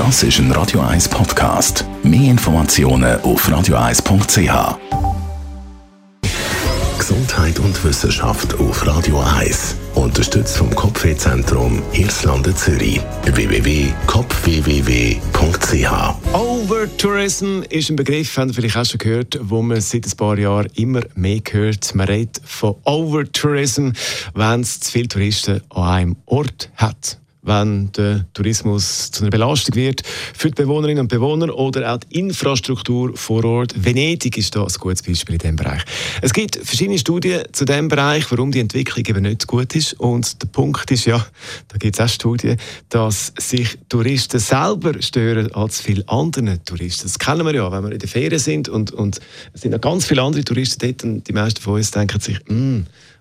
Das ist ein Radio 1 Podcast. Mehr Informationen auf radio1.ch. Gesundheit und Wissenschaft auf Radio 1. Unterstützt vom Kopfwehzentrum Irlande Zürich. www.kopfwww.ch Overtourism ist ein Begriff, haben Sie vielleicht auch schon gehört, wo man seit ein paar Jahren immer mehr hört. Man redet von Overtourism, wenn es zu viele Touristen an einem Ort hat wenn der Tourismus zu einer Belastung wird für die Bewohnerinnen und Bewohner oder auch die Infrastruktur vor Ort. Venedig ist da ein gutes Beispiel in diesem Bereich. Es gibt verschiedene Studien zu diesem Bereich, warum die Entwicklung eben nicht gut ist. Und der Punkt ist ja, da gibt es auch Studien, dass sich Touristen selber stören als viele andere Touristen. Das kennen wir ja, wenn wir in der Ferien sind und, und es sind noch ganz viele andere Touristen dort und die meisten von uns denken sich, mm,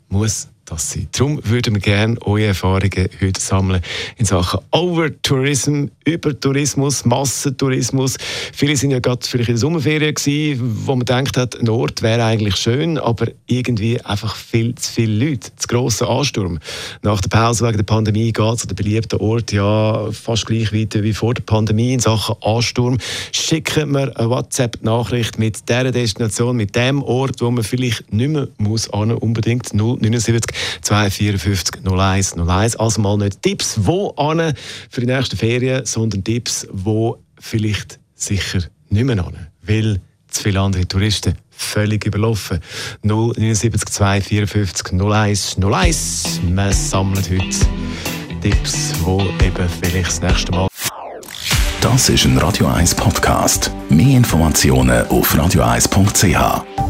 muss das sein. Darum würden wir gerne eure Erfahrungen heute sammeln in Sachen Overtourism, Übertourismus, Massentourismus. Viele sind ja gerade vielleicht in der Sommerferien gewesen, wo man denkt hat, ein Ort wäre eigentlich schön, aber irgendwie einfach viel zu viele Leute, zu grosser Ansturm. Nach der Pause wegen der Pandemie geht es an den beliebten Ort ja fast gleich weiter wie vor der Pandemie in Sachen Ansturm. Schicken wir eine WhatsApp-Nachricht mit dieser Destination, mit dem Ort, wo man vielleicht nicht mehr muss, unbedingt 079 254 01 01. Also mal nicht Tipps, wo an für die nächsten Ferien, sondern Tipps, wo vielleicht sicher nicht mehr an. Weil zu viele andere Touristen völlig überlaufen. 079 254 01 01. Wir sammeln heute Tipps, wo eben vielleicht das nächste Mal. Das ist ein Radio 1 Podcast. Mehr Informationen auf radio1.ch.